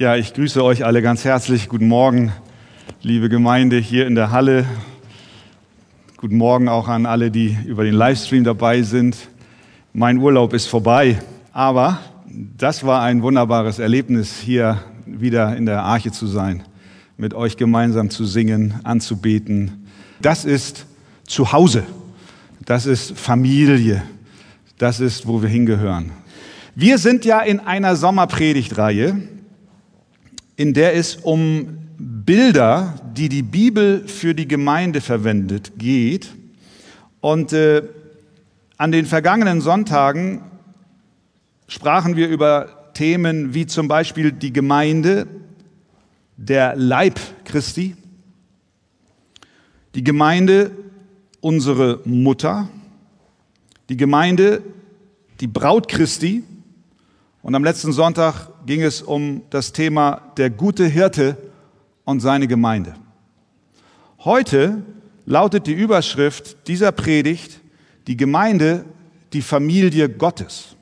Ja, ich grüße euch alle ganz herzlich. Guten Morgen, liebe Gemeinde hier in der Halle. Guten Morgen auch an alle, die über den Livestream dabei sind. Mein Urlaub ist vorbei, aber das war ein wunderbares Erlebnis, hier wieder in der Arche zu sein, mit euch gemeinsam zu singen, anzubeten. Das ist Zuhause. Das ist Familie. Das ist, wo wir hingehören. Wir sind ja in einer Sommerpredigtreihe, in der es um Bilder, die die Bibel für die Gemeinde verwendet, geht. Und äh, an den vergangenen Sonntagen sprachen wir über Themen wie zum Beispiel die Gemeinde, der Leib Christi, die Gemeinde, unsere Mutter, die Gemeinde, die Braut Christi. Und am letzten Sonntag ging es um das Thema der gute Hirte und seine Gemeinde. Heute lautet die Überschrift dieser Predigt die Gemeinde, die Familie Gottes.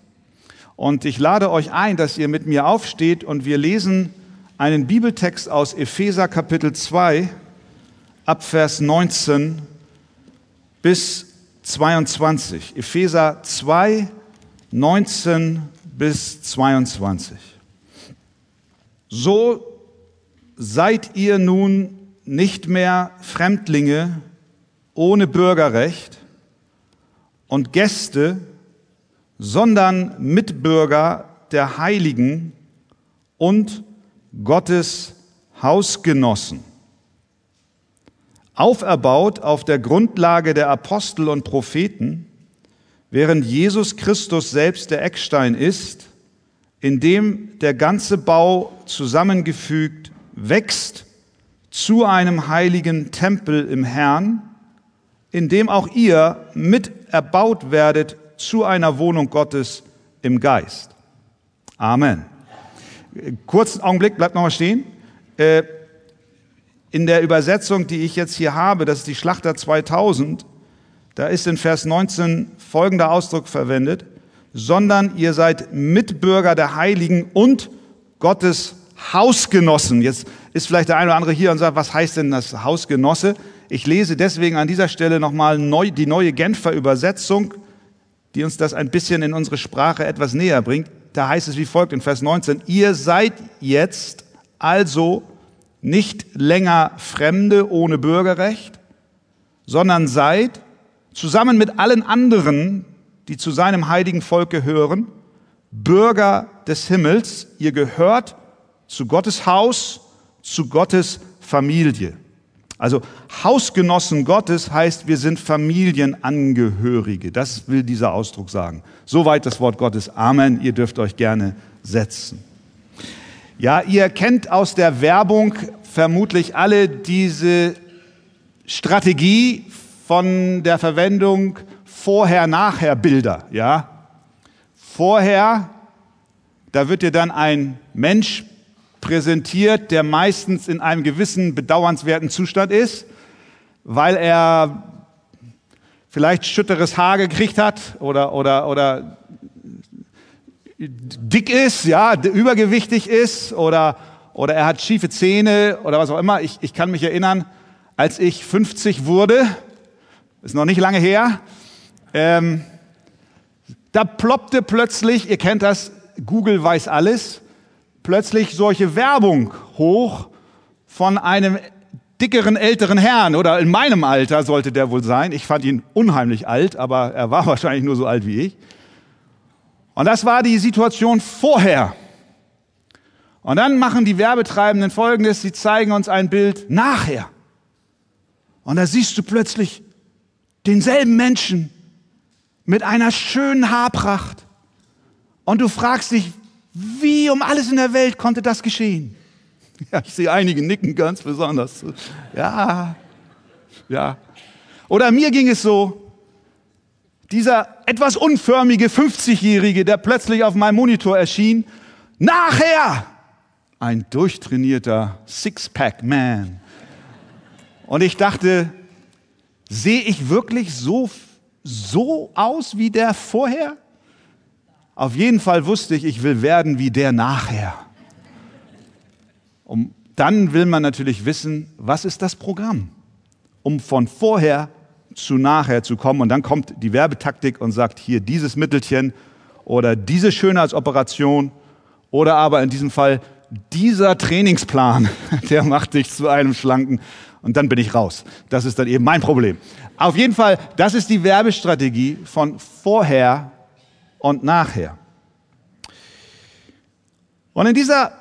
Und ich lade euch ein, dass ihr mit mir aufsteht und wir lesen einen Bibeltext aus Epheser Kapitel 2 ab Vers 19 bis 22. Epheser 2, 19 bis 22. So seid ihr nun nicht mehr Fremdlinge ohne Bürgerrecht und Gäste, sondern Mitbürger der Heiligen und Gottes Hausgenossen. Auferbaut auf der Grundlage der Apostel und Propheten, während Jesus Christus selbst der Eckstein ist, in dem der ganze Bau zusammengefügt wächst zu einem heiligen Tempel im Herrn, in dem auch ihr mit erbaut werdet zu einer Wohnung Gottes im Geist. Amen. Kurzen Augenblick, bleibt nochmal stehen. Äh, in der Übersetzung, die ich jetzt hier habe, das ist die Schlachter 2000, da ist in Vers 19 folgender Ausdruck verwendet, sondern ihr seid Mitbürger der Heiligen und Gottes Hausgenossen. Jetzt ist vielleicht der eine oder andere hier und sagt, was heißt denn das Hausgenosse? Ich lese deswegen an dieser Stelle nochmal neu, die neue Genfer Übersetzung die uns das ein bisschen in unsere Sprache etwas näher bringt. Da heißt es wie folgt in Vers 19, ihr seid jetzt also nicht länger Fremde ohne Bürgerrecht, sondern seid zusammen mit allen anderen, die zu seinem heiligen Volk gehören, Bürger des Himmels. Ihr gehört zu Gottes Haus, zu Gottes Familie. Also Hausgenossen Gottes heißt, wir sind Familienangehörige. Das will dieser Ausdruck sagen. Soweit das Wort Gottes. Amen. Ihr dürft euch gerne setzen. Ja, ihr kennt aus der Werbung vermutlich alle diese Strategie von der Verwendung Vorher-Nachher-Bilder. Ja, vorher, da wird dir dann ein Mensch präsentiert, der meistens in einem gewissen bedauernswerten Zustand ist, weil er vielleicht schütteres Haar gekriegt hat oder, oder, oder dick ist, ja, übergewichtig ist oder, oder er hat schiefe Zähne oder was auch immer. Ich, ich kann mich erinnern, als ich 50 wurde, ist noch nicht lange her, ähm, da ploppte plötzlich, ihr kennt das, Google weiß alles, plötzlich solche Werbung hoch von einem dickeren älteren Herrn oder in meinem Alter sollte der wohl sein. Ich fand ihn unheimlich alt, aber er war wahrscheinlich nur so alt wie ich. Und das war die Situation vorher. Und dann machen die Werbetreibenden Folgendes, sie zeigen uns ein Bild nachher. Und da siehst du plötzlich denselben Menschen mit einer schönen Haarpracht. Und du fragst dich, wie um alles in der Welt konnte das geschehen? Ja, ich sehe einige nicken ganz besonders. Ja, ja. Oder mir ging es so, dieser etwas unförmige 50-Jährige, der plötzlich auf meinem Monitor erschien, nachher ein durchtrainierter Sixpack-Man. Und ich dachte, sehe ich wirklich so, so aus wie der vorher? Auf jeden Fall wusste ich, ich will werden wie der nachher. Um, dann will man natürlich wissen, was ist das Programm, um von vorher zu nachher zu kommen. Und dann kommt die Werbetaktik und sagt, hier dieses Mittelchen oder diese Schönheitsoperation oder aber in diesem Fall dieser Trainingsplan, der macht dich zu einem schlanken und dann bin ich raus. Das ist dann eben mein Problem. Auf jeden Fall, das ist die Werbestrategie von vorher und nachher. Und in dieser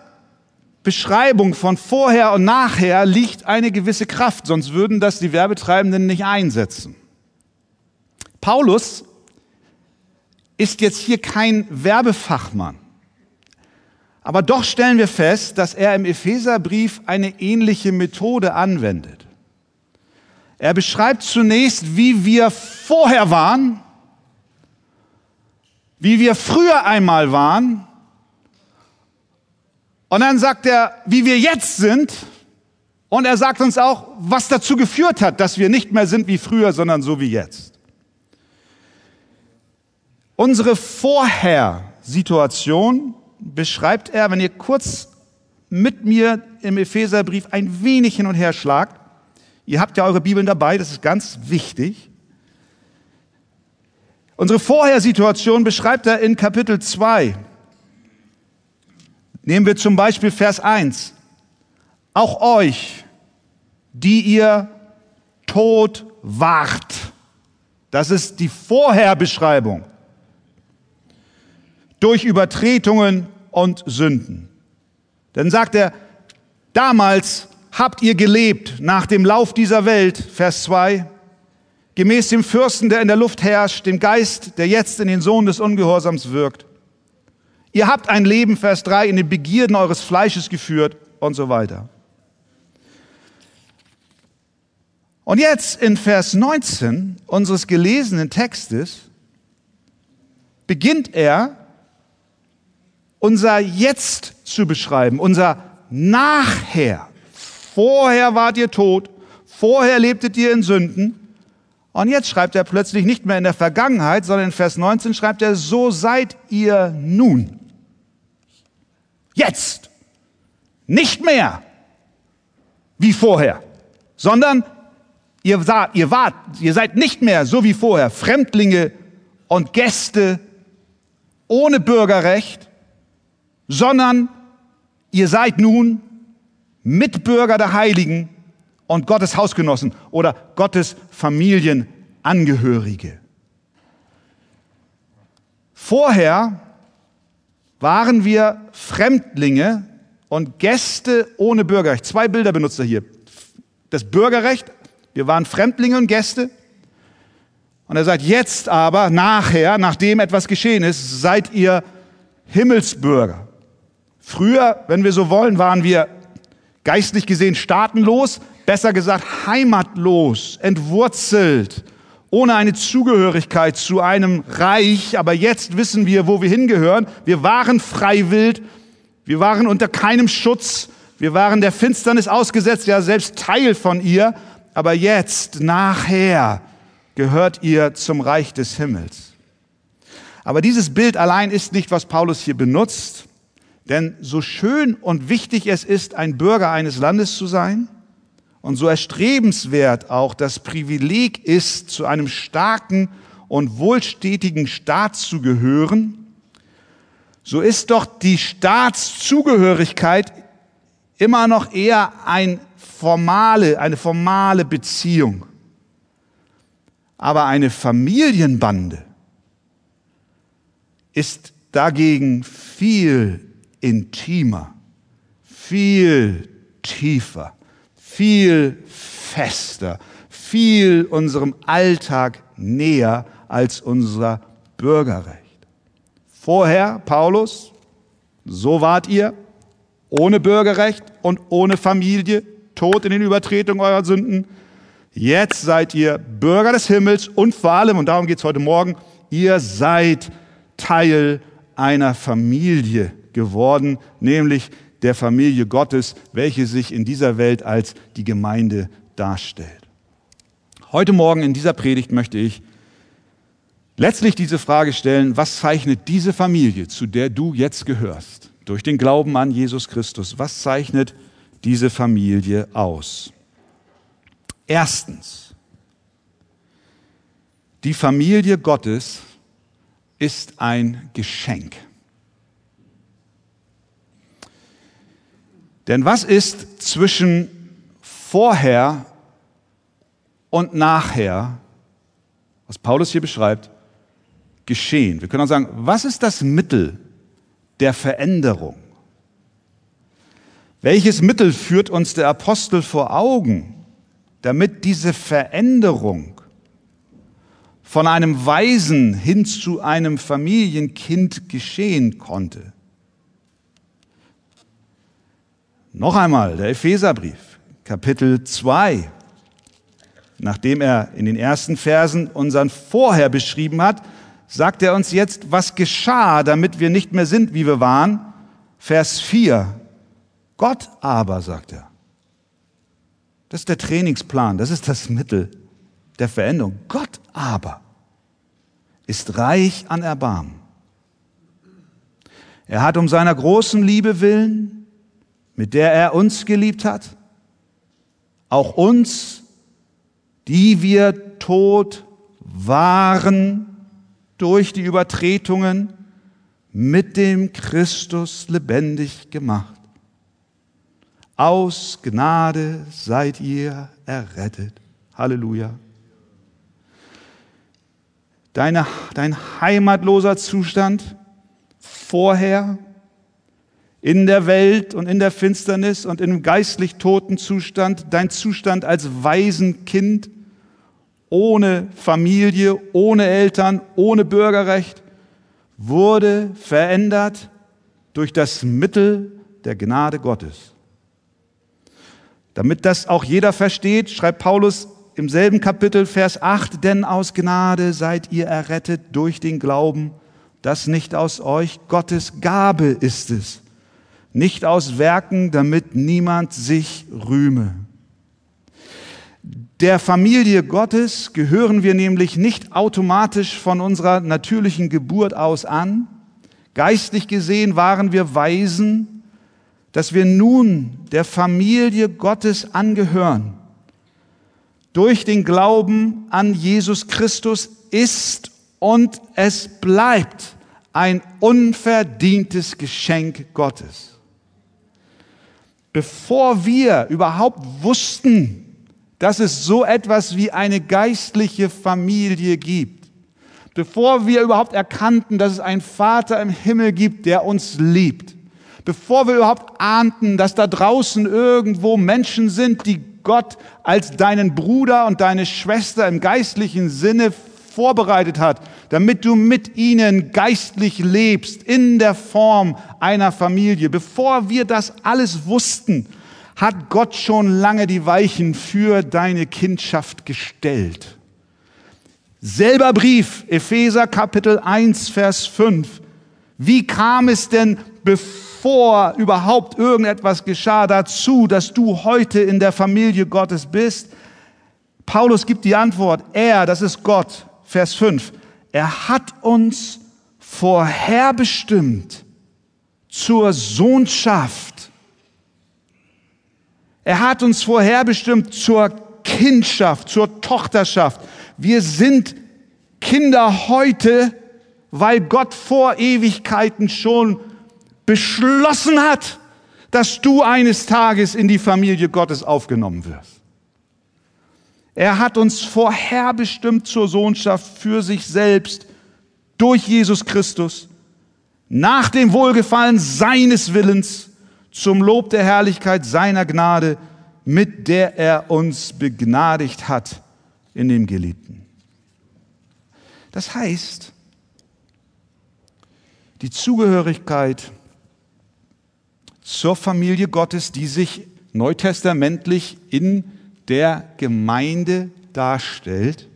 Beschreibung von vorher und nachher liegt eine gewisse Kraft, sonst würden das die Werbetreibenden nicht einsetzen. Paulus ist jetzt hier kein Werbefachmann. Aber doch stellen wir fest, dass er im Epheserbrief eine ähnliche Methode anwendet. Er beschreibt zunächst, wie wir vorher waren, wie wir früher einmal waren, und dann sagt er, wie wir jetzt sind, und er sagt uns auch, was dazu geführt hat, dass wir nicht mehr sind wie früher, sondern so wie jetzt. Unsere Vorher-Situation beschreibt er, wenn ihr kurz mit mir im Epheserbrief ein wenig hin und her schlagt. Ihr habt ja eure Bibeln dabei, das ist ganz wichtig. Unsere Vorhersituation beschreibt er in Kapitel 2. Nehmen wir zum Beispiel Vers 1. Auch euch, die ihr tot wart. Das ist die Vorherbeschreibung durch Übertretungen und Sünden. Dann sagt er, damals habt ihr gelebt nach dem Lauf dieser Welt, Vers 2, gemäß dem Fürsten, der in der Luft herrscht, dem Geist, der jetzt in den Sohn des Ungehorsams wirkt. Ihr habt ein Leben, Vers 3, in den Begierden eures Fleisches geführt und so weiter. Und jetzt in Vers 19 unseres gelesenen Textes beginnt er unser Jetzt zu beschreiben, unser Nachher. Vorher wart ihr tot, vorher lebtet ihr in Sünden. Und jetzt schreibt er plötzlich nicht mehr in der Vergangenheit, sondern in Vers 19 schreibt er, so seid ihr nun. Jetzt. Nicht mehr wie vorher, sondern ihr, sah, ihr wart, ihr seid nicht mehr so wie vorher Fremdlinge und Gäste ohne Bürgerrecht, sondern ihr seid nun Mitbürger der Heiligen und Gottes Hausgenossen oder Gottes Familienangehörige. Vorher waren wir Fremdlinge und Gäste ohne Bürgerrecht. Zwei Bilder benutzt er hier. Das Bürgerrecht, wir waren Fremdlinge und Gäste. Und er sagt, jetzt aber, nachher, nachdem etwas geschehen ist, seid ihr Himmelsbürger. Früher, wenn wir so wollen, waren wir geistlich gesehen staatenlos, besser gesagt heimatlos, entwurzelt, ohne eine Zugehörigkeit zu einem Reich. Aber jetzt wissen wir, wo wir hingehören. Wir waren freiwillig, wir waren unter keinem Schutz, wir waren der Finsternis ausgesetzt, ja selbst Teil von ihr. Aber jetzt, nachher, gehört ihr zum Reich des Himmels. Aber dieses Bild allein ist nicht, was Paulus hier benutzt. Denn so schön und wichtig es ist, ein Bürger eines Landes zu sein, und so erstrebenswert auch das Privileg ist, zu einem starken und wohlstätigen Staat zu gehören, so ist doch die Staatszugehörigkeit immer noch eher ein formale, eine formale Beziehung. Aber eine Familienbande ist dagegen viel intimer, viel tiefer, viel fester, viel unserem Alltag näher als unser Bürgerrecht. Vorher, Paulus, so wart ihr, ohne Bürgerrecht und ohne Familie, tot in den Übertretungen eurer Sünden. Jetzt seid ihr Bürger des Himmels und vor allem, und darum geht es heute Morgen, ihr seid Teil einer Familie geworden, nämlich der Familie Gottes, welche sich in dieser Welt als die Gemeinde darstellt. Heute Morgen in dieser Predigt möchte ich letztlich diese Frage stellen, was zeichnet diese Familie, zu der du jetzt gehörst, durch den Glauben an Jesus Christus, was zeichnet diese Familie aus? Erstens, die Familie Gottes ist ein Geschenk. Denn was ist zwischen vorher und nachher, was Paulus hier beschreibt, geschehen? Wir können auch sagen, was ist das Mittel der Veränderung? Welches Mittel führt uns der Apostel vor Augen, damit diese Veränderung von einem Waisen hin zu einem Familienkind geschehen konnte? Noch einmal der Epheserbrief, Kapitel 2. Nachdem er in den ersten Versen unseren Vorher beschrieben hat, sagt er uns jetzt, was geschah, damit wir nicht mehr sind, wie wir waren. Vers 4. Gott aber, sagt er. Das ist der Trainingsplan, das ist das Mittel der Veränderung. Gott aber ist reich an Erbarmen. Er hat um seiner großen Liebe willen mit der er uns geliebt hat, auch uns, die wir tot waren durch die Übertretungen, mit dem Christus lebendig gemacht. Aus Gnade seid ihr errettet. Halleluja. Deine, dein heimatloser Zustand vorher in der Welt und in der Finsternis und im geistlich toten Zustand, dein Zustand als Waisenkind, ohne Familie, ohne Eltern, ohne Bürgerrecht, wurde verändert durch das Mittel der Gnade Gottes. Damit das auch jeder versteht, schreibt Paulus im selben Kapitel Vers 8, denn aus Gnade seid ihr errettet durch den Glauben, das nicht aus euch, Gottes Gabe ist es nicht aus Werken, damit niemand sich rühme. Der Familie Gottes gehören wir nämlich nicht automatisch von unserer natürlichen Geburt aus an. Geistlich gesehen waren wir Weisen, dass wir nun der Familie Gottes angehören. Durch den Glauben an Jesus Christus ist und es bleibt ein unverdientes Geschenk Gottes bevor wir überhaupt wussten, dass es so etwas wie eine geistliche Familie gibt, bevor wir überhaupt erkannten, dass es einen Vater im Himmel gibt, der uns liebt, bevor wir überhaupt ahnten, dass da draußen irgendwo Menschen sind, die Gott als deinen Bruder und deine Schwester im geistlichen Sinne vorbereitet hat, damit du mit ihnen geistlich lebst in der Form einer Familie. Bevor wir das alles wussten, hat Gott schon lange die Weichen für deine Kindschaft gestellt. Selber Brief, Epheser Kapitel 1, Vers 5. Wie kam es denn, bevor überhaupt irgendetwas geschah, dazu, dass du heute in der Familie Gottes bist? Paulus gibt die Antwort, er, das ist Gott, Vers 5. Er hat uns vorherbestimmt zur Sohnschaft. Er hat uns vorherbestimmt zur Kindschaft, zur Tochterschaft. Wir sind Kinder heute, weil Gott vor Ewigkeiten schon beschlossen hat, dass du eines Tages in die Familie Gottes aufgenommen wirst. Er hat uns vorherbestimmt zur Sohnschaft für sich selbst durch Jesus Christus, nach dem Wohlgefallen seines Willens, zum Lob der Herrlichkeit seiner Gnade, mit der er uns begnadigt hat in dem Geliebten. Das heißt, die Zugehörigkeit zur Familie Gottes, die sich neutestamentlich in der Gemeinde darstellt.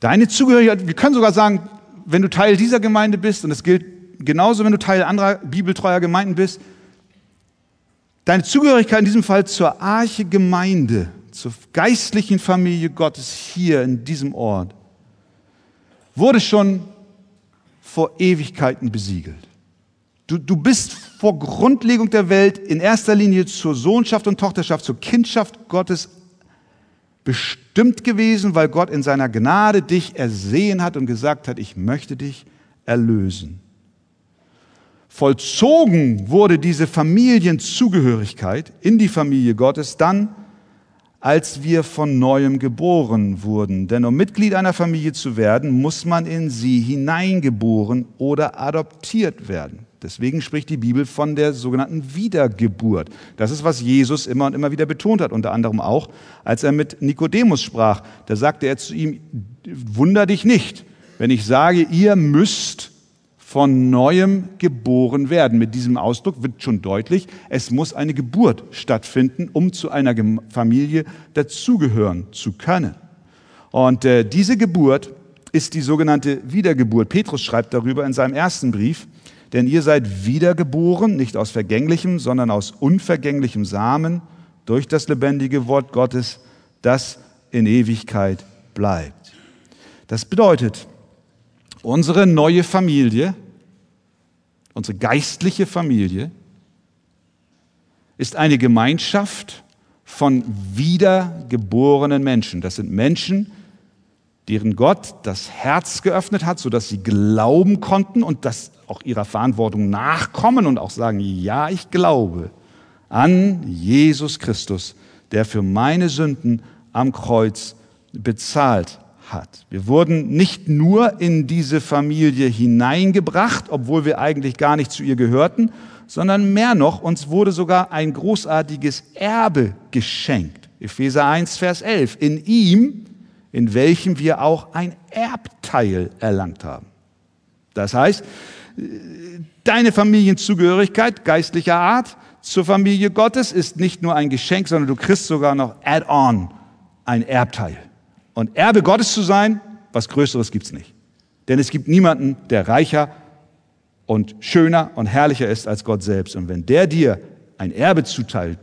Deine Zugehörigkeit, wir können sogar sagen, wenn du Teil dieser Gemeinde bist, und das gilt genauso, wenn du Teil anderer bibeltreuer Gemeinden bist, deine Zugehörigkeit in diesem Fall zur Arche Gemeinde, zur geistlichen Familie Gottes hier in diesem Ort, wurde schon vor Ewigkeiten besiegelt. Du, du bist vor Grundlegung der Welt in erster Linie zur Sohnschaft und Tochterschaft, zur Kindschaft Gottes bestimmt gewesen, weil Gott in seiner Gnade dich ersehen hat und gesagt hat, ich möchte dich erlösen. Vollzogen wurde diese Familienzugehörigkeit in die Familie Gottes dann, als wir von neuem geboren wurden. Denn um Mitglied einer Familie zu werden, muss man in sie hineingeboren oder adoptiert werden. Deswegen spricht die Bibel von der sogenannten Wiedergeburt. Das ist, was Jesus immer und immer wieder betont hat, unter anderem auch, als er mit Nikodemus sprach. Da sagte er zu ihm, wunder dich nicht, wenn ich sage, ihr müsst von neuem geboren werden. Mit diesem Ausdruck wird schon deutlich, es muss eine Geburt stattfinden, um zu einer Familie dazugehören zu können. Und äh, diese Geburt ist die sogenannte Wiedergeburt. Petrus schreibt darüber in seinem ersten Brief, denn ihr seid wiedergeboren, nicht aus vergänglichem, sondern aus unvergänglichem Samen durch das lebendige Wort Gottes, das in Ewigkeit bleibt. Das bedeutet, unsere neue Familie unsere geistliche Familie, ist eine Gemeinschaft von wiedergeborenen Menschen. Das sind Menschen, deren Gott das Herz geöffnet hat, sodass sie glauben konnten und das auch ihrer Verantwortung nachkommen und auch sagen, ja, ich glaube an Jesus Christus, der für meine Sünden am Kreuz bezahlt hat. Wir wurden nicht nur in diese Familie hineingebracht, obwohl wir eigentlich gar nicht zu ihr gehörten, sondern mehr noch, uns wurde sogar ein großartiges Erbe geschenkt. Epheser 1, Vers 11. In ihm, in welchem wir auch ein Erbteil erlangt haben. Das heißt, deine Familienzugehörigkeit geistlicher Art zur Familie Gottes ist nicht nur ein Geschenk, sondern du kriegst sogar noch add-on ein Erbteil. Und Erbe Gottes zu sein, was Größeres gibt's nicht. Denn es gibt niemanden, der reicher und schöner und herrlicher ist als Gott selbst. Und wenn der dir ein Erbe zuteilt,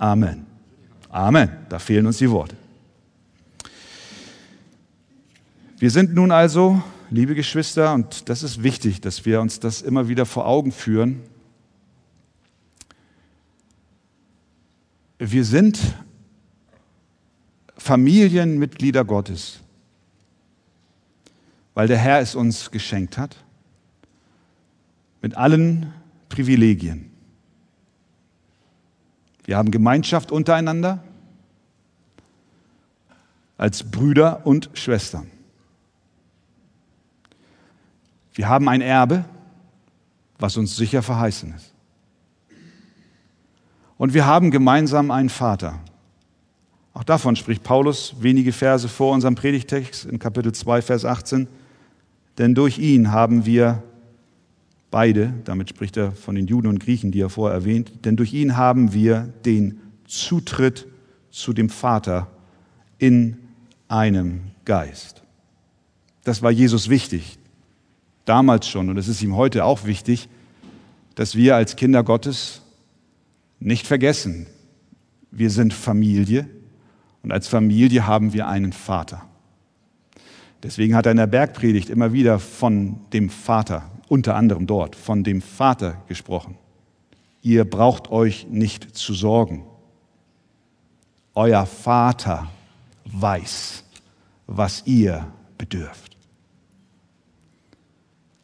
Amen. Amen. Da fehlen uns die Worte. Wir sind nun also, liebe Geschwister, und das ist wichtig, dass wir uns das immer wieder vor Augen führen, wir sind Familienmitglieder Gottes, weil der Herr es uns geschenkt hat, mit allen Privilegien. Wir haben Gemeinschaft untereinander als Brüder und Schwestern. Wir haben ein Erbe, was uns sicher verheißen ist. Und wir haben gemeinsam einen Vater, auch davon spricht Paulus wenige Verse vor unserem Predigtext in Kapitel 2, Vers 18. Denn durch ihn haben wir beide, damit spricht er von den Juden und Griechen, die er vorher erwähnt, denn durch ihn haben wir den Zutritt zu dem Vater in einem Geist. Das war Jesus wichtig, damals schon, und es ist ihm heute auch wichtig, dass wir als Kinder Gottes nicht vergessen, wir sind Familie, und als Familie haben wir einen Vater. Deswegen hat er in der Bergpredigt immer wieder von dem Vater, unter anderem dort, von dem Vater gesprochen. Ihr braucht euch nicht zu sorgen. Euer Vater weiß, was ihr bedürft.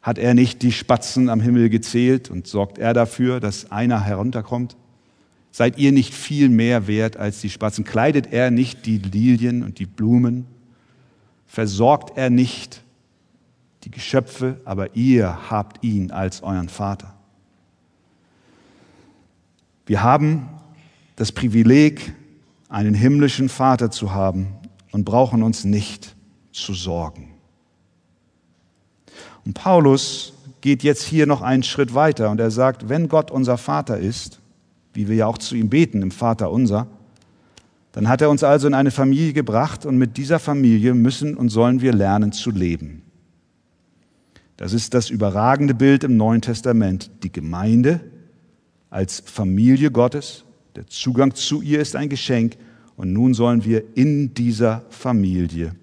Hat er nicht die Spatzen am Himmel gezählt und sorgt er dafür, dass einer herunterkommt? Seid ihr nicht viel mehr wert als die Spatzen? Kleidet er nicht die Lilien und die Blumen? Versorgt er nicht die Geschöpfe, aber ihr habt ihn als euren Vater? Wir haben das Privileg, einen himmlischen Vater zu haben und brauchen uns nicht zu sorgen. Und Paulus geht jetzt hier noch einen Schritt weiter und er sagt, wenn Gott unser Vater ist, wie wir ja auch zu ihm beten im Vater unser, dann hat er uns also in eine Familie gebracht und mit dieser Familie müssen und sollen wir lernen zu leben. Das ist das überragende Bild im Neuen Testament. Die Gemeinde als Familie Gottes, der Zugang zu ihr ist ein Geschenk und nun sollen wir in dieser Familie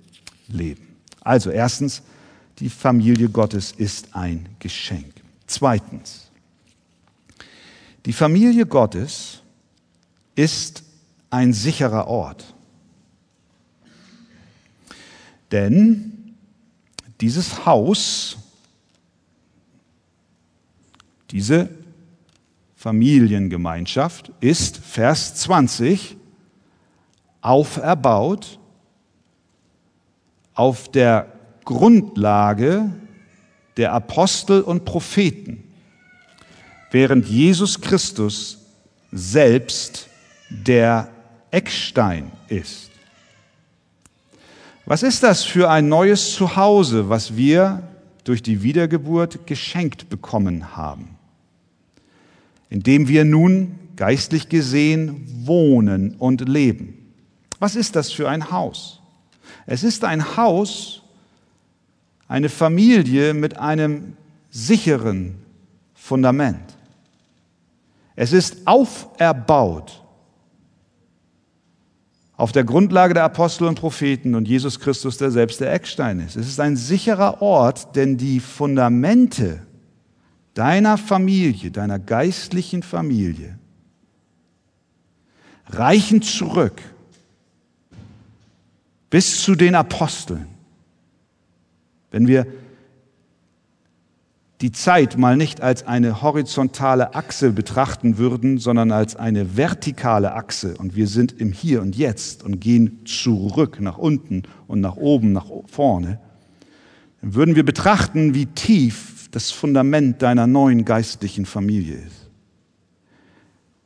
leben. Also erstens, die Familie Gottes ist ein Geschenk. Zweitens, Die Familie Gottes ist ein sicherer Ort. Denn dieses Haus, diese Familiengemeinschaft ist, Vers 20, auferbaut auf der Grundlage der Apostel und Propheten, während Jesus Christus selbst der Eckstein ist. Was ist das für ein neues Zuhause, was wir durch die Wiedergeburt geschenkt bekommen haben? In dem wir nun geistlich gesehen wohnen und leben. Was ist das für ein Haus? Es ist ein Haus, eine Familie mit einem sicheren Fundament. Es ist auferbaut auf der Grundlage der Apostel und Propheten und Jesus Christus, der selbst der Eckstein ist. Es ist ein sicherer Ort, denn die Fundamente deiner Familie, deiner geistlichen Familie, reichen zurück bis zu den Aposteln. Wenn wir die Zeit mal nicht als eine horizontale Achse betrachten würden, sondern als eine vertikale Achse und wir sind im Hier und Jetzt und gehen zurück nach unten und nach oben, nach vorne, dann würden wir betrachten, wie tief das Fundament deiner neuen geistlichen Familie ist.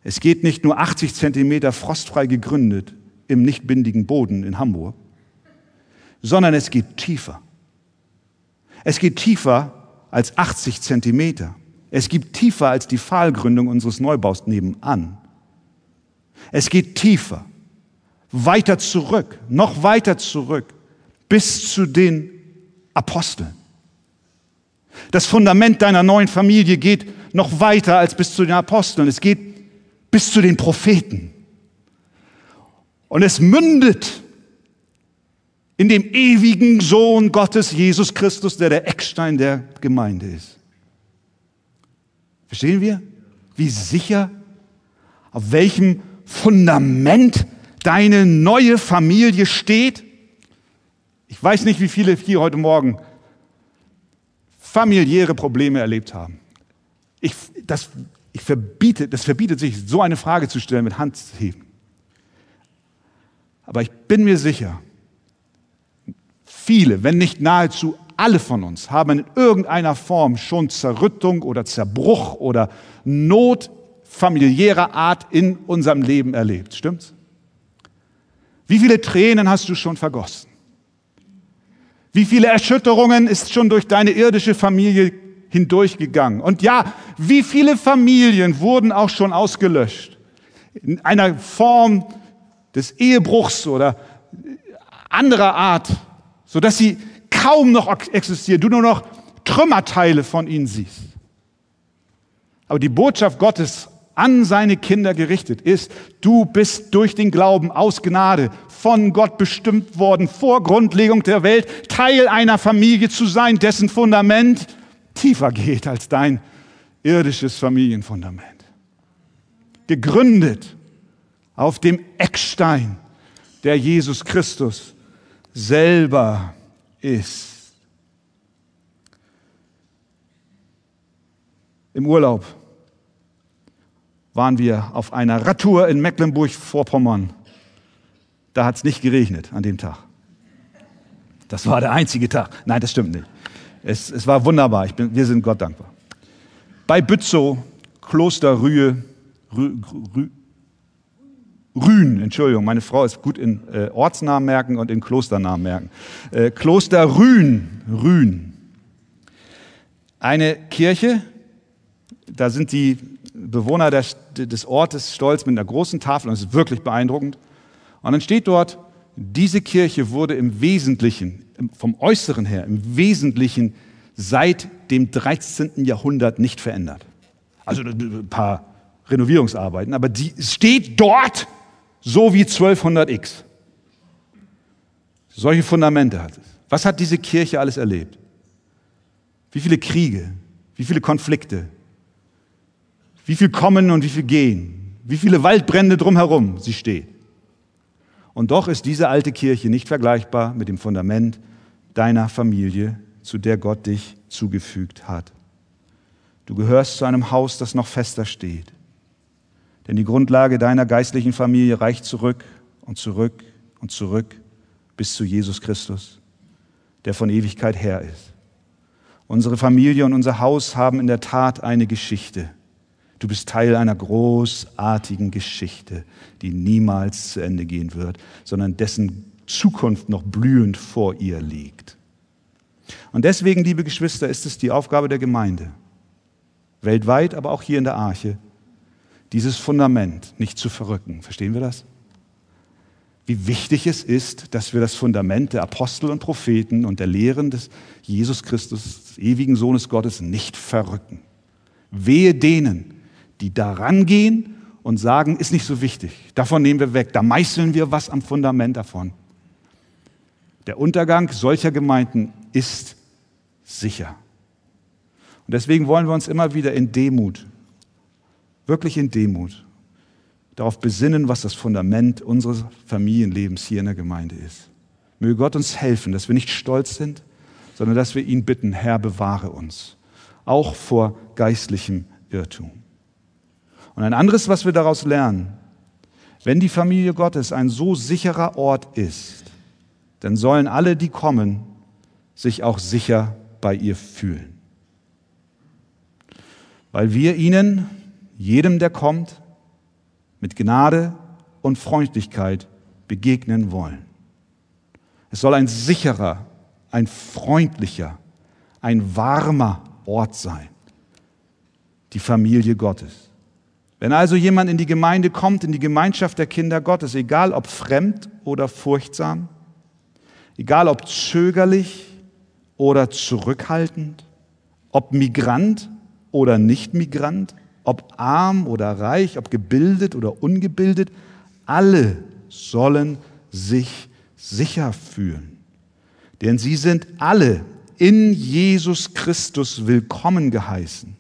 Es geht nicht nur 80 Zentimeter frostfrei gegründet im nicht bindigen Boden in Hamburg, sondern es geht tiefer. Es geht tiefer als 80 Zentimeter. Es geht tiefer als die Pfahlgründung unseres Neubaus nebenan. Es geht tiefer, weiter zurück, noch weiter zurück, bis zu den Aposteln. Das Fundament deiner neuen Familie geht noch weiter als bis zu den Aposteln. Es geht bis zu den Propheten. Und es mündet in dem ewigen Sohn Gottes, Jesus Christus, der der Eckstein der Gemeinde ist. Verstehen wir, wie sicher, auf welchem Fundament deine neue Familie steht? Ich weiß nicht, wie viele hier heute Morgen familiäre Probleme erlebt haben. Ich, das, ich verbiete, das verbietet sich, so eine Frage zu stellen mit Hand zu heben. Aber ich bin mir sicher, Viele, wenn nicht nahezu alle von uns haben in irgendeiner Form schon Zerrüttung oder Zerbruch oder Not familiärer Art in unserem Leben erlebt. Stimmt's? Wie viele Tränen hast du schon vergossen? Wie viele Erschütterungen ist schon durch deine irdische Familie hindurchgegangen? Und ja, wie viele Familien wurden auch schon ausgelöscht? In einer Form des Ehebruchs oder anderer Art sodass sie kaum noch existieren, du nur noch Trümmerteile von ihnen siehst. Aber die Botschaft Gottes an seine Kinder gerichtet ist, du bist durch den Glauben aus Gnade von Gott bestimmt worden, vor Grundlegung der Welt, Teil einer Familie zu sein, dessen Fundament tiefer geht als dein irdisches Familienfundament. Gegründet auf dem Eckstein, der Jesus Christus selber ist. Im Urlaub waren wir auf einer Radtour in Mecklenburg-Vorpommern. Da hat es nicht geregnet an dem Tag. Das war der einzige Tag. Nein, das stimmt nicht. Es, es war wunderbar. Ich bin, wir sind Gott dankbar. Bei Bützow, Kloster Rühe, Rü, Rü, Rühn, Entschuldigung, meine Frau ist gut in äh, Ortsnamen merken und in Klosternamen merken. Äh, Kloster Rühn, Rühn. Eine Kirche, da sind die Bewohner des, des Ortes stolz mit einer großen Tafel und es ist wirklich beeindruckend. Und dann steht dort, diese Kirche wurde im Wesentlichen, vom Äußeren her, im Wesentlichen seit dem 13. Jahrhundert nicht verändert. Also ein paar Renovierungsarbeiten, aber die steht dort so wie 1200x. Solche Fundamente hat es. Was hat diese Kirche alles erlebt? Wie viele Kriege, wie viele Konflikte, wie viel kommen und wie viel gehen, wie viele Waldbrände drumherum sie steht. Und doch ist diese alte Kirche nicht vergleichbar mit dem Fundament deiner Familie, zu der Gott dich zugefügt hat. Du gehörst zu einem Haus, das noch fester steht. Denn die Grundlage deiner geistlichen Familie reicht zurück und zurück und zurück bis zu Jesus Christus, der von Ewigkeit her ist. Unsere Familie und unser Haus haben in der Tat eine Geschichte. Du bist Teil einer großartigen Geschichte, die niemals zu Ende gehen wird, sondern dessen Zukunft noch blühend vor ihr liegt. Und deswegen, liebe Geschwister, ist es die Aufgabe der Gemeinde, weltweit, aber auch hier in der Arche, dieses Fundament nicht zu verrücken. Verstehen wir das? Wie wichtig es ist, dass wir das Fundament der Apostel und Propheten und der Lehren des Jesus Christus, des ewigen Sohnes Gottes, nicht verrücken. Wehe denen, die daran gehen und sagen, ist nicht so wichtig. Davon nehmen wir weg. Da meißeln wir was am Fundament davon. Der Untergang solcher Gemeinden ist sicher. Und deswegen wollen wir uns immer wieder in Demut, wirklich in Demut, darauf besinnen, was das Fundament unseres Familienlebens hier in der Gemeinde ist. Möge Gott uns helfen, dass wir nicht stolz sind, sondern dass wir ihn bitten, Herr, bewahre uns, auch vor geistlichem Irrtum. Und ein anderes, was wir daraus lernen, wenn die Familie Gottes ein so sicherer Ort ist, dann sollen alle, die kommen, sich auch sicher bei ihr fühlen weil wir ihnen, jedem, der kommt, mit Gnade und Freundlichkeit begegnen wollen. Es soll ein sicherer, ein freundlicher, ein warmer Ort sein, die Familie Gottes. Wenn also jemand in die Gemeinde kommt, in die Gemeinschaft der Kinder Gottes, egal ob fremd oder furchtsam, egal ob zögerlich oder zurückhaltend, ob Migrant oder Nicht-Migrant, ob arm oder reich, ob gebildet oder ungebildet, alle sollen sich sicher fühlen. Denn sie sind alle in Jesus Christus willkommen geheißen.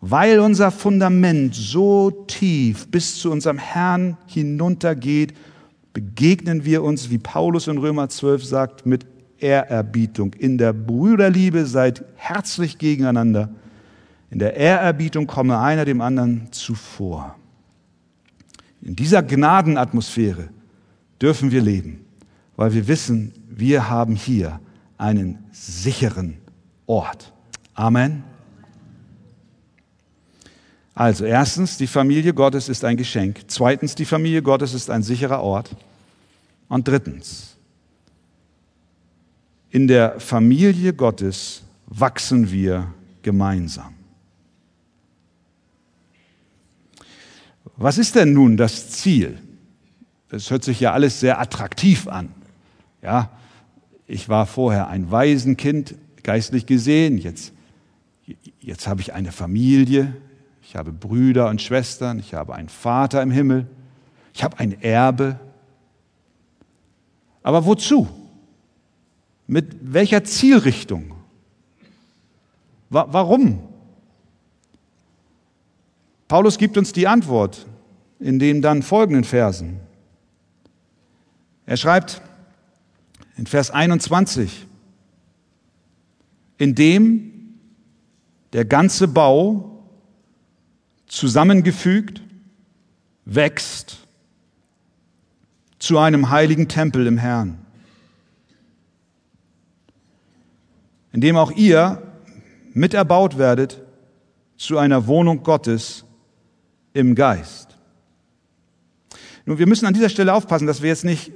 Weil unser Fundament so tief bis zu unserem Herrn hinuntergeht, begegnen wir uns, wie Paulus in Römer 12 sagt, mit Ehrerbietung. In der Brüderliebe seid herzlich gegeneinander in der Ehrerbietung komme einer dem anderen zuvor. In dieser Gnadenatmosphäre dürfen wir leben, weil wir wissen, wir haben hier einen sicheren Ort. Amen. Also erstens, die Familie Gottes ist ein Geschenk. Zweitens, die Familie Gottes ist ein sicherer Ort. Und drittens, in der Familie Gottes wachsen wir gemeinsam. Was ist denn nun das Ziel? Das hört sich ja alles sehr attraktiv an. Ja, ich war vorher ein Waisenkind, geistlich gesehen. Jetzt, jetzt habe ich eine Familie. Ich habe Brüder und Schwestern. Ich habe einen Vater im Himmel. Ich habe ein Erbe. Aber wozu? Mit welcher Zielrichtung? Warum? Paulus gibt uns die Antwort in den dann folgenden Versen. Er schreibt in Vers 21, in dem der ganze Bau zusammengefügt wächst zu einem heiligen Tempel im Herrn, in dem auch ihr miterbaut werdet zu einer Wohnung Gottes im Geist. Nun, wir müssen an dieser Stelle aufpassen, dass wir jetzt nicht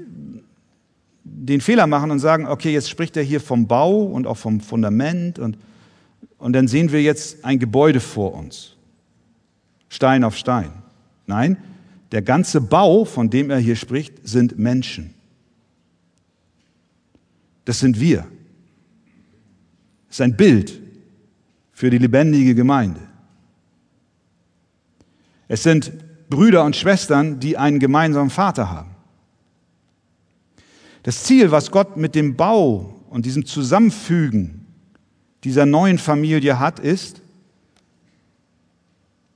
den Fehler machen und sagen, okay, jetzt spricht er hier vom Bau und auch vom Fundament und, und dann sehen wir jetzt ein Gebäude vor uns. Stein auf Stein. Nein, der ganze Bau, von dem er hier spricht, sind Menschen. Das sind wir. Das ist ein Bild für die lebendige Gemeinde. Es sind Brüder und Schwestern, die einen gemeinsamen Vater haben. Das Ziel, was Gott mit dem Bau und diesem Zusammenfügen dieser neuen Familie hat, ist,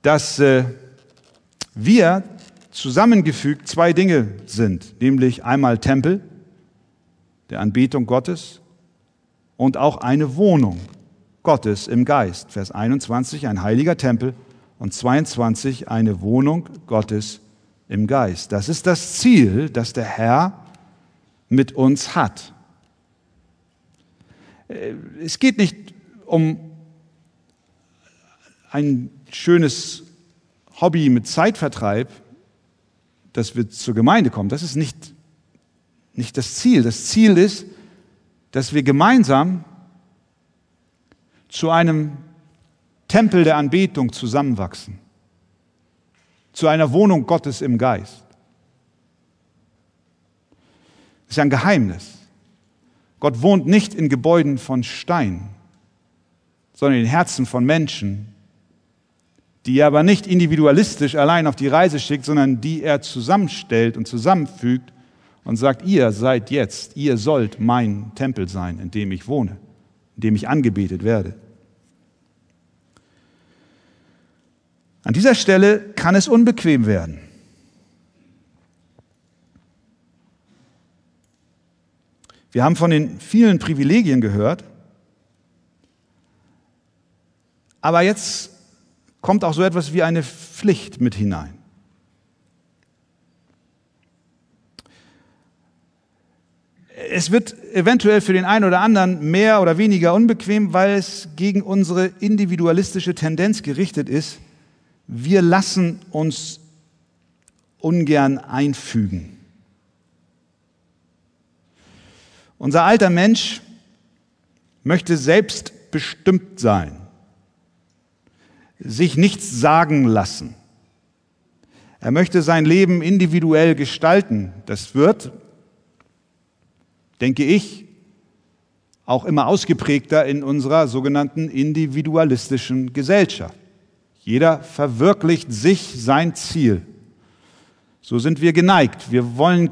dass äh, wir zusammengefügt zwei Dinge sind, nämlich einmal Tempel der Anbetung Gottes und auch eine Wohnung Gottes im Geist. Vers 21, ein heiliger Tempel und 22, eine Wohnung Gottes im Geist. Das ist das Ziel, das der Herr mit uns hat. Es geht nicht um ein schönes Hobby mit Zeitvertreib, dass wir zur Gemeinde kommen. Das ist nicht, nicht das Ziel. Das Ziel ist, dass wir gemeinsam zu einem Tempel der Anbetung zusammenwachsen, zu einer Wohnung Gottes im Geist. Das ist ein Geheimnis. Gott wohnt nicht in Gebäuden von Stein, sondern in Herzen von Menschen, die er aber nicht individualistisch allein auf die Reise schickt, sondern die er zusammenstellt und zusammenfügt und sagt, ihr seid jetzt, ihr sollt mein Tempel sein, in dem ich wohne, in dem ich angebetet werde. An dieser Stelle kann es unbequem werden. Wir haben von den vielen Privilegien gehört, aber jetzt kommt auch so etwas wie eine Pflicht mit hinein. Es wird eventuell für den einen oder anderen mehr oder weniger unbequem, weil es gegen unsere individualistische Tendenz gerichtet ist. Wir lassen uns ungern einfügen. Unser alter Mensch möchte selbstbestimmt sein, sich nichts sagen lassen. Er möchte sein Leben individuell gestalten. Das wird, denke ich, auch immer ausgeprägter in unserer sogenannten individualistischen Gesellschaft. Jeder verwirklicht sich sein Ziel. So sind wir geneigt. Wir wollen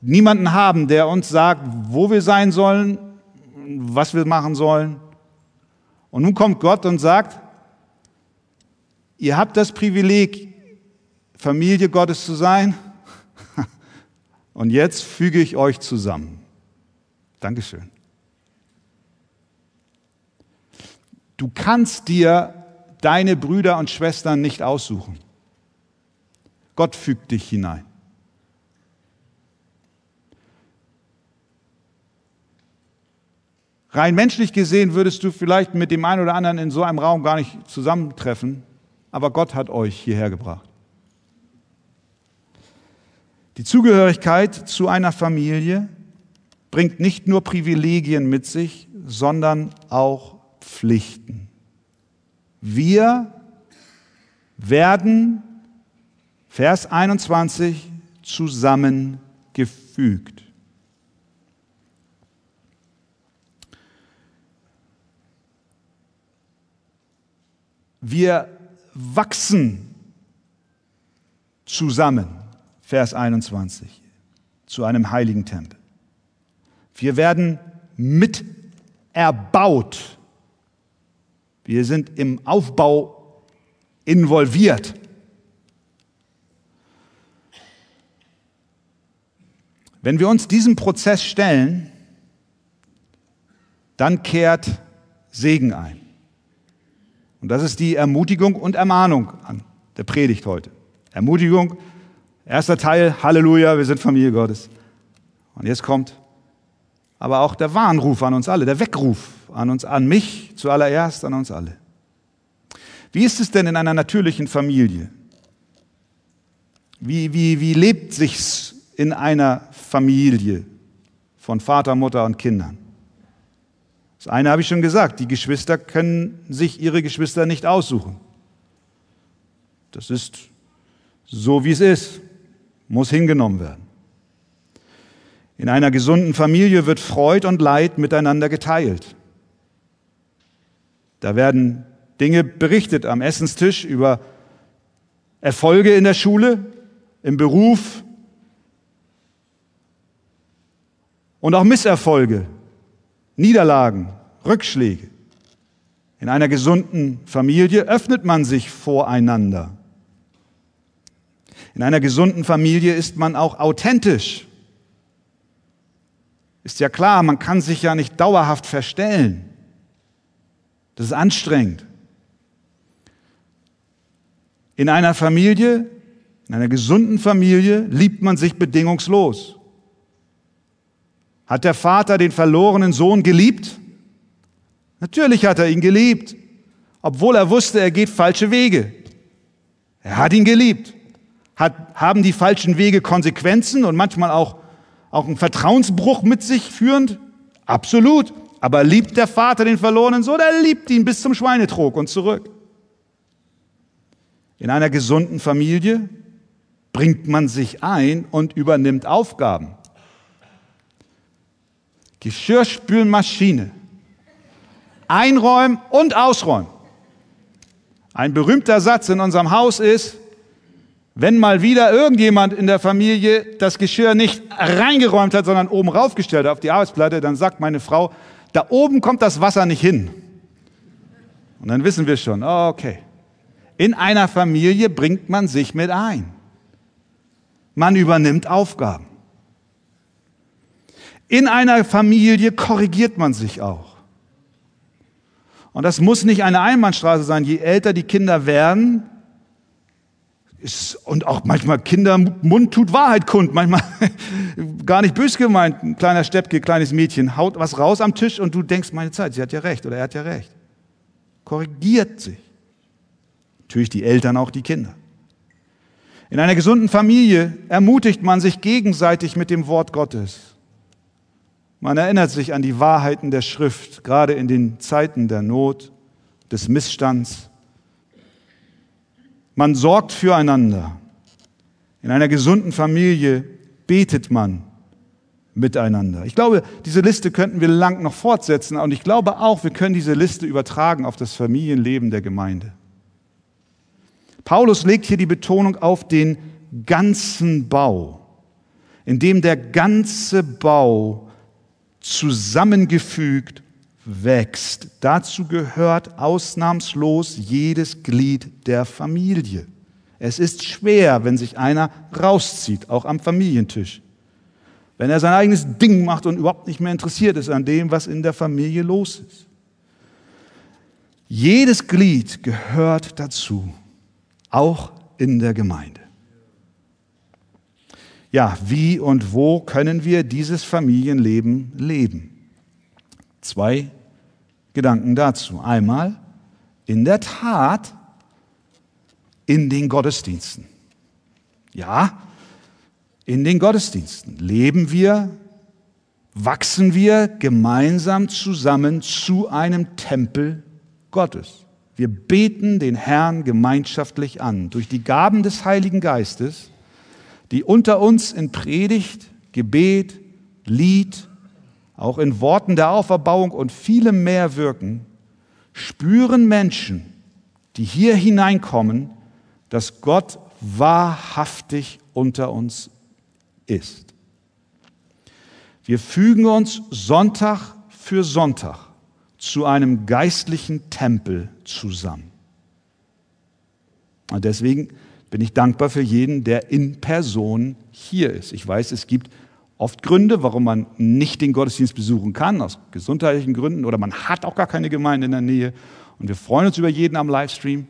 niemanden haben, der uns sagt, wo wir sein sollen, was wir machen sollen. Und nun kommt Gott und sagt, ihr habt das Privileg, Familie Gottes zu sein. Und jetzt füge ich euch zusammen. Dankeschön. Du kannst dir deine Brüder und Schwestern nicht aussuchen. Gott fügt dich hinein. Rein menschlich gesehen würdest du vielleicht mit dem einen oder anderen in so einem Raum gar nicht zusammentreffen, aber Gott hat euch hierher gebracht. Die Zugehörigkeit zu einer Familie bringt nicht nur Privilegien mit sich, sondern auch Pflichten. Wir werden, Vers 21, zusammengefügt. Wir wachsen zusammen, Vers 21, zu einem heiligen Tempel. Wir werden mit erbaut. Wir sind im Aufbau involviert. Wenn wir uns diesem Prozess stellen, dann kehrt Segen ein. Und das ist die Ermutigung und Ermahnung an der Predigt heute. Ermutigung, erster Teil, Halleluja, wir sind Familie Gottes. Und jetzt kommt aber auch der Warnruf an uns alle, der Weckruf an uns, an mich zuallererst, an uns alle. Wie ist es denn in einer natürlichen Familie? Wie, wie, wie lebt sich's in einer Familie von Vater, Mutter und Kindern? Das eine habe ich schon gesagt, die Geschwister können sich ihre Geschwister nicht aussuchen. Das ist so, wie es ist, muss hingenommen werden. In einer gesunden Familie wird Freud und Leid miteinander geteilt. Da werden Dinge berichtet am Essenstisch über Erfolge in der Schule, im Beruf und auch Misserfolge Niederlagen, Rückschläge. In einer gesunden Familie öffnet man sich voreinander. In einer gesunden Familie ist man auch authentisch. Ist ja klar, man kann sich ja nicht dauerhaft verstellen. Das ist anstrengend. In einer Familie, in einer gesunden Familie liebt man sich bedingungslos. Hat der Vater den verlorenen Sohn geliebt? Natürlich hat er ihn geliebt, obwohl er wusste, er geht falsche Wege. Er hat ihn geliebt. Hat, haben die falschen Wege Konsequenzen und manchmal auch, auch einen Vertrauensbruch mit sich führend? Absolut. Aber liebt der Vater den verlorenen Sohn? Er liebt ihn bis zum Schweinetrog und zurück. In einer gesunden Familie bringt man sich ein und übernimmt Aufgaben. Geschirrspülmaschine. Einräumen und ausräumen. Ein berühmter Satz in unserem Haus ist, wenn mal wieder irgendjemand in der Familie das Geschirr nicht reingeräumt hat, sondern oben raufgestellt auf die Arbeitsplatte, dann sagt meine Frau, da oben kommt das Wasser nicht hin. Und dann wissen wir schon, okay. In einer Familie bringt man sich mit ein. Man übernimmt Aufgaben. In einer Familie korrigiert man sich auch. Und das muss nicht eine Einbahnstraße sein. Je älter die Kinder werden, ist, und auch manchmal Kindermund tut Wahrheit kund, manchmal gar nicht bös gemeint, ein kleiner Steppke, kleines Mädchen, haut was raus am Tisch und du denkst, meine Zeit, sie hat ja recht oder er hat ja recht. Korrigiert sich. Natürlich die Eltern, auch die Kinder. In einer gesunden Familie ermutigt man sich gegenseitig mit dem Wort Gottes. Man erinnert sich an die Wahrheiten der Schrift, gerade in den Zeiten der Not, des Missstands. Man sorgt füreinander. In einer gesunden Familie betet man miteinander. Ich glaube, diese Liste könnten wir lang noch fortsetzen und ich glaube auch, wir können diese Liste übertragen auf das Familienleben der Gemeinde. Paulus legt hier die Betonung auf den ganzen Bau, in dem der ganze Bau zusammengefügt wächst. Dazu gehört ausnahmslos jedes Glied der Familie. Es ist schwer, wenn sich einer rauszieht, auch am Familientisch. Wenn er sein eigenes Ding macht und überhaupt nicht mehr interessiert ist an dem, was in der Familie los ist. Jedes Glied gehört dazu, auch in der Gemeinde. Ja, wie und wo können wir dieses Familienleben leben? Zwei Gedanken dazu. Einmal, in der Tat, in den Gottesdiensten. Ja, in den Gottesdiensten leben wir, wachsen wir gemeinsam zusammen zu einem Tempel Gottes. Wir beten den Herrn gemeinschaftlich an durch die Gaben des Heiligen Geistes, die unter uns in Predigt, Gebet, Lied, auch in Worten der Auferbauung und vielem mehr wirken, spüren Menschen, die hier hineinkommen, dass Gott wahrhaftig unter uns ist. Wir fügen uns Sonntag für Sonntag zu einem geistlichen Tempel zusammen. Und deswegen bin ich dankbar für jeden, der in Person hier ist. Ich weiß, es gibt oft Gründe, warum man nicht den Gottesdienst besuchen kann, aus gesundheitlichen Gründen, oder man hat auch gar keine Gemeinde in der Nähe. Und wir freuen uns über jeden am Livestream.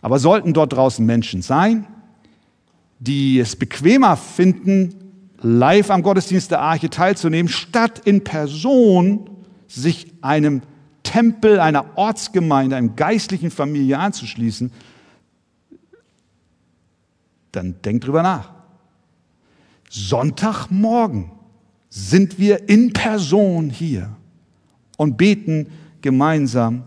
Aber sollten dort draußen Menschen sein, die es bequemer finden, live am Gottesdienst der Arche teilzunehmen, statt in Person sich einem Tempel, einer Ortsgemeinde, einem geistlichen Familie anzuschließen, dann denkt drüber nach. Sonntagmorgen sind wir in Person hier und beten gemeinsam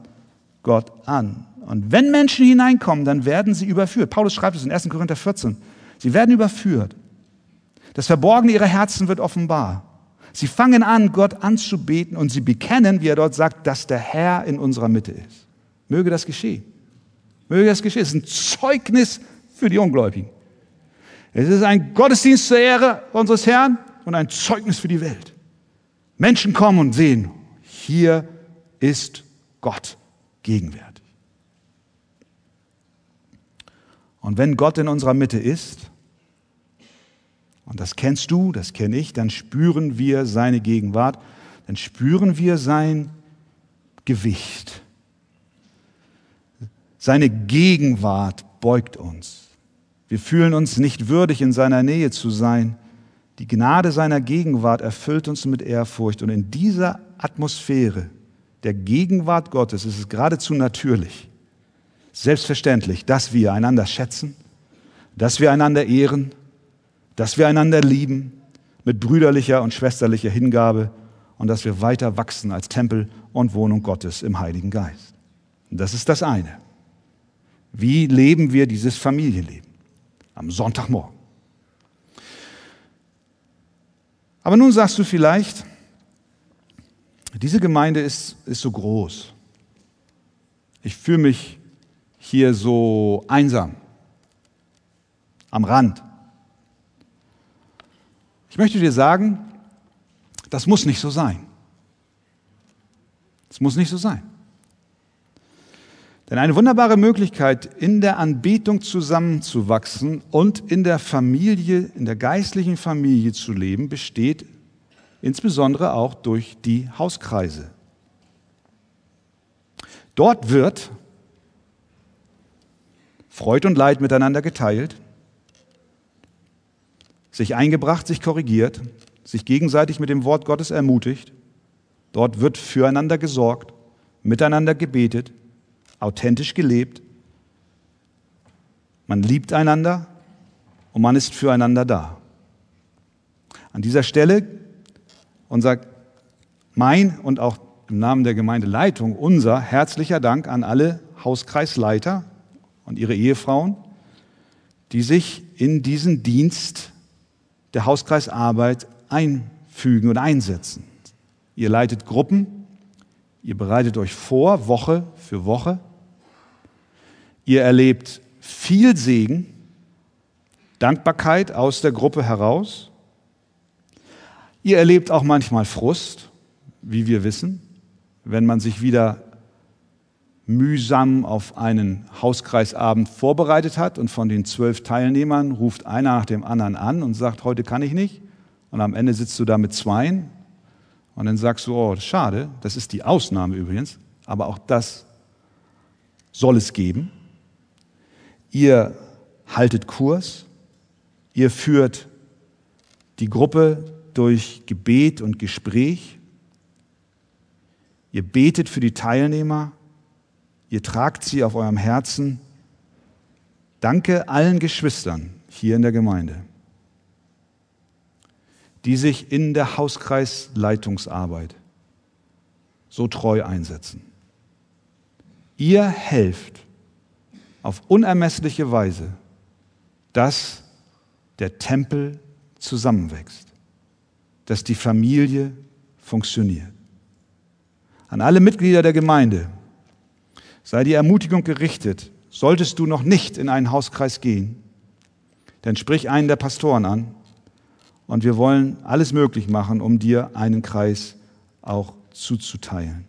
Gott an. Und wenn Menschen hineinkommen, dann werden sie überführt. Paulus schreibt es in 1. Korinther 14. Sie werden überführt. Das Verborgene ihrer Herzen wird offenbar. Sie fangen an, Gott anzubeten und sie bekennen, wie er dort sagt, dass der Herr in unserer Mitte ist. Möge das geschehen. Möge das geschehen. Es ist ein Zeugnis für die Ungläubigen. Es ist ein Gottesdienst zur Ehre unseres Herrn und ein Zeugnis für die Welt. Menschen kommen und sehen, hier ist Gott gegenwärtig. Und wenn Gott in unserer Mitte ist, und das kennst du, das kenne ich, dann spüren wir seine Gegenwart, dann spüren wir sein Gewicht. Seine Gegenwart beugt uns. Wir fühlen uns nicht würdig, in seiner Nähe zu sein. Die Gnade seiner Gegenwart erfüllt uns mit Ehrfurcht. Und in dieser Atmosphäre der Gegenwart Gottes ist es geradezu natürlich, selbstverständlich, dass wir einander schätzen, dass wir einander ehren, dass wir einander lieben mit brüderlicher und schwesterlicher Hingabe und dass wir weiter wachsen als Tempel und Wohnung Gottes im Heiligen Geist. Und das ist das eine. Wie leben wir dieses Familienleben? Am Sonntagmorgen. Aber nun sagst du vielleicht, diese Gemeinde ist, ist so groß. Ich fühle mich hier so einsam, am Rand. Ich möchte dir sagen, das muss nicht so sein. Das muss nicht so sein. Denn eine wunderbare Möglichkeit, in der Anbetung zusammenzuwachsen und in der Familie, in der geistlichen Familie zu leben, besteht insbesondere auch durch die Hauskreise. Dort wird Freud und Leid miteinander geteilt sich eingebracht, sich korrigiert, sich gegenseitig mit dem Wort Gottes ermutigt. Dort wird füreinander gesorgt, miteinander gebetet, authentisch gelebt. Man liebt einander und man ist füreinander da. An dieser Stelle unser, mein und auch im Namen der Gemeindeleitung unser herzlicher Dank an alle Hauskreisleiter und ihre Ehefrauen, die sich in diesen Dienst der Hauskreisarbeit einfügen und einsetzen. Ihr leitet Gruppen, ihr bereitet euch vor, Woche für Woche. Ihr erlebt viel Segen, Dankbarkeit aus der Gruppe heraus. Ihr erlebt auch manchmal Frust, wie wir wissen, wenn man sich wieder mühsam auf einen Hauskreisabend vorbereitet hat und von den zwölf Teilnehmern ruft einer nach dem anderen an und sagt, heute kann ich nicht. Und am Ende sitzt du da mit zweien und dann sagst du, oh, schade, das ist die Ausnahme übrigens, aber auch das soll es geben. Ihr haltet Kurs, ihr führt die Gruppe durch Gebet und Gespräch, ihr betet für die Teilnehmer, Ihr tragt sie auf eurem Herzen. Danke allen Geschwistern hier in der Gemeinde, die sich in der Hauskreisleitungsarbeit so treu einsetzen. Ihr helft auf unermessliche Weise, dass der Tempel zusammenwächst, dass die Familie funktioniert. An alle Mitglieder der Gemeinde, sei die Ermutigung gerichtet, solltest du noch nicht in einen Hauskreis gehen, dann sprich einen der Pastoren an und wir wollen alles möglich machen, um dir einen Kreis auch zuzuteilen.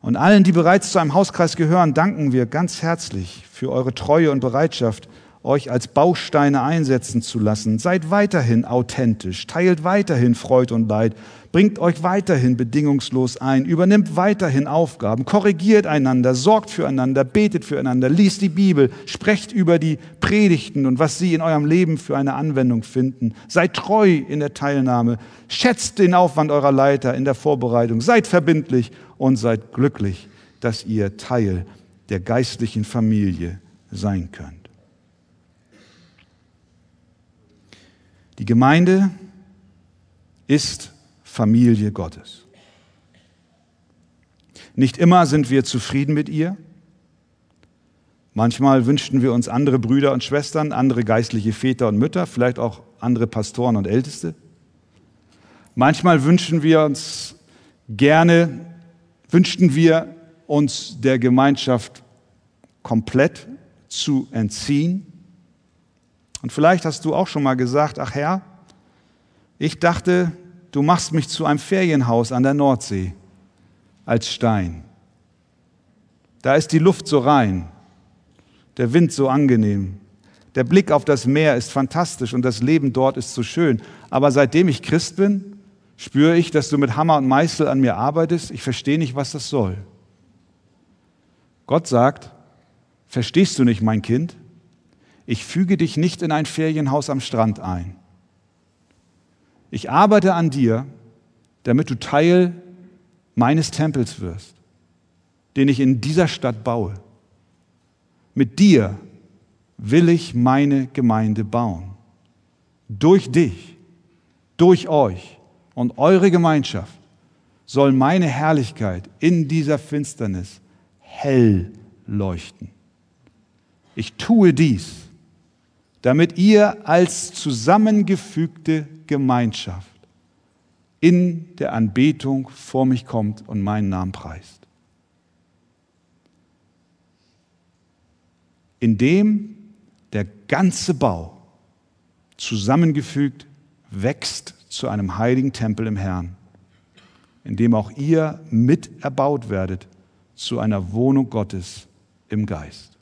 Und allen, die bereits zu einem Hauskreis gehören, danken wir ganz herzlich für eure Treue und Bereitschaft, euch als Bausteine einsetzen zu lassen. Seid weiterhin authentisch, teilt weiterhin Freud und Leid, bringt euch weiterhin bedingungslos ein, übernimmt weiterhin Aufgaben, korrigiert einander, sorgt füreinander, betet füreinander, liest die Bibel, sprecht über die Predigten und was sie in eurem Leben für eine Anwendung finden. Seid treu in der Teilnahme, schätzt den Aufwand eurer Leiter in der Vorbereitung, seid verbindlich und seid glücklich, dass ihr Teil der geistlichen Familie sein könnt. Die Gemeinde ist Familie Gottes. Nicht immer sind wir zufrieden mit ihr. Manchmal wünschten wir uns andere Brüder und Schwestern, andere geistliche Väter und Mütter, vielleicht auch andere Pastoren und Älteste. Manchmal wünschen wir uns gerne, wünschten wir uns der Gemeinschaft komplett zu entziehen. Und vielleicht hast du auch schon mal gesagt, ach Herr, ich dachte, du machst mich zu einem Ferienhaus an der Nordsee als Stein. Da ist die Luft so rein, der Wind so angenehm, Der Blick auf das Meer ist fantastisch und das Leben dort ist so schön. Aber seitdem ich Christ bin, spüre ich, dass du mit Hammer und Meißel an mir arbeitest. Ich verstehe nicht, was das soll. Gott sagt, verstehst du nicht, mein Kind? Ich füge dich nicht in ein Ferienhaus am Strand ein. Ich arbeite an dir, damit du Teil meines Tempels wirst, den ich in dieser Stadt baue. Mit dir will ich meine Gemeinde bauen. Durch dich, durch euch und eure Gemeinschaft soll meine Herrlichkeit in dieser Finsternis hell leuchten. Ich tue dies, damit ihr als zusammengefügte Gemeinschaft in der Anbetung vor mich kommt und meinen Namen preist. Indem der ganze Bau zusammengefügt wächst zu einem heiligen Tempel im Herrn, in dem auch ihr mit erbaut werdet zu einer Wohnung Gottes im Geist.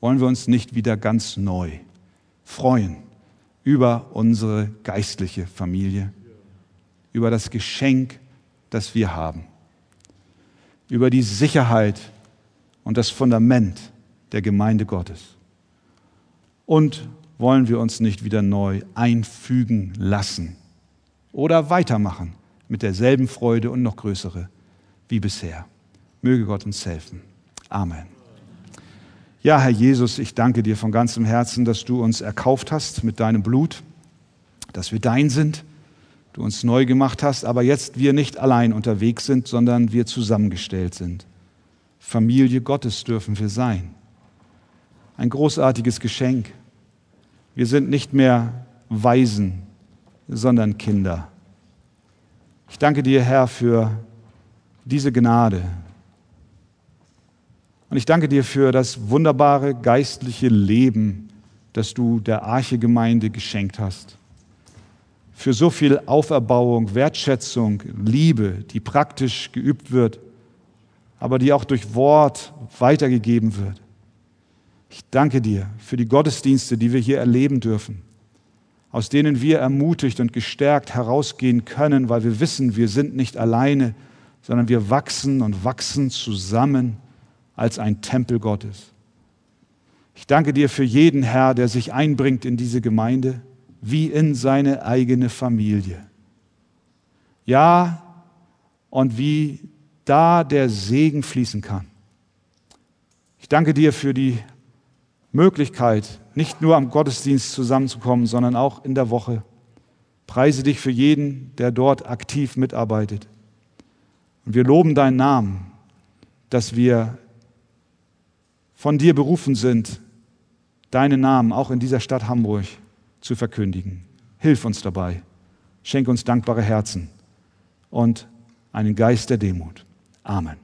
Wollen wir uns nicht wieder ganz neu freuen über unsere geistliche Familie, über das Geschenk, das wir haben, über die Sicherheit und das Fundament der Gemeinde Gottes. Und wollen wir uns nicht wieder neu einfügen lassen oder weitermachen mit derselben Freude und noch größere wie bisher. Möge Gott uns helfen. Amen. Ja, Herr Jesus, ich danke dir von ganzem Herzen, dass du uns erkauft hast mit deinem Blut, dass wir dein sind, du uns neu gemacht hast, aber jetzt wir nicht allein unterwegs sind, sondern wir zusammengestellt sind. Familie Gottes dürfen wir sein. Ein großartiges Geschenk. Wir sind nicht mehr Waisen, sondern Kinder. Ich danke dir, Herr, für diese Gnade, und ich danke dir für das wunderbare geistliche Leben, das du der Arche-Gemeinde geschenkt hast. Für so viel Auferbauung, Wertschätzung, Liebe, die praktisch geübt wird, aber die auch durch Wort weitergegeben wird. Ich danke dir für die Gottesdienste, die wir hier erleben dürfen, aus denen wir ermutigt und gestärkt herausgehen können, weil wir wissen, wir sind nicht alleine, sondern wir wachsen und wachsen zusammen als ein Tempel Gottes. Ich danke dir für jeden Herr, der sich einbringt in diese Gemeinde, wie in seine eigene Familie. Ja, und wie da der Segen fließen kann. Ich danke dir für die Möglichkeit, nicht nur am Gottesdienst zusammenzukommen, sondern auch in der Woche. Preise dich für jeden, der dort aktiv mitarbeitet. Und wir loben deinen Namen, dass wir von dir berufen sind, deinen Namen auch in dieser Stadt Hamburg zu verkündigen. Hilf uns dabei. Schenk uns dankbare Herzen und einen Geist der Demut. Amen.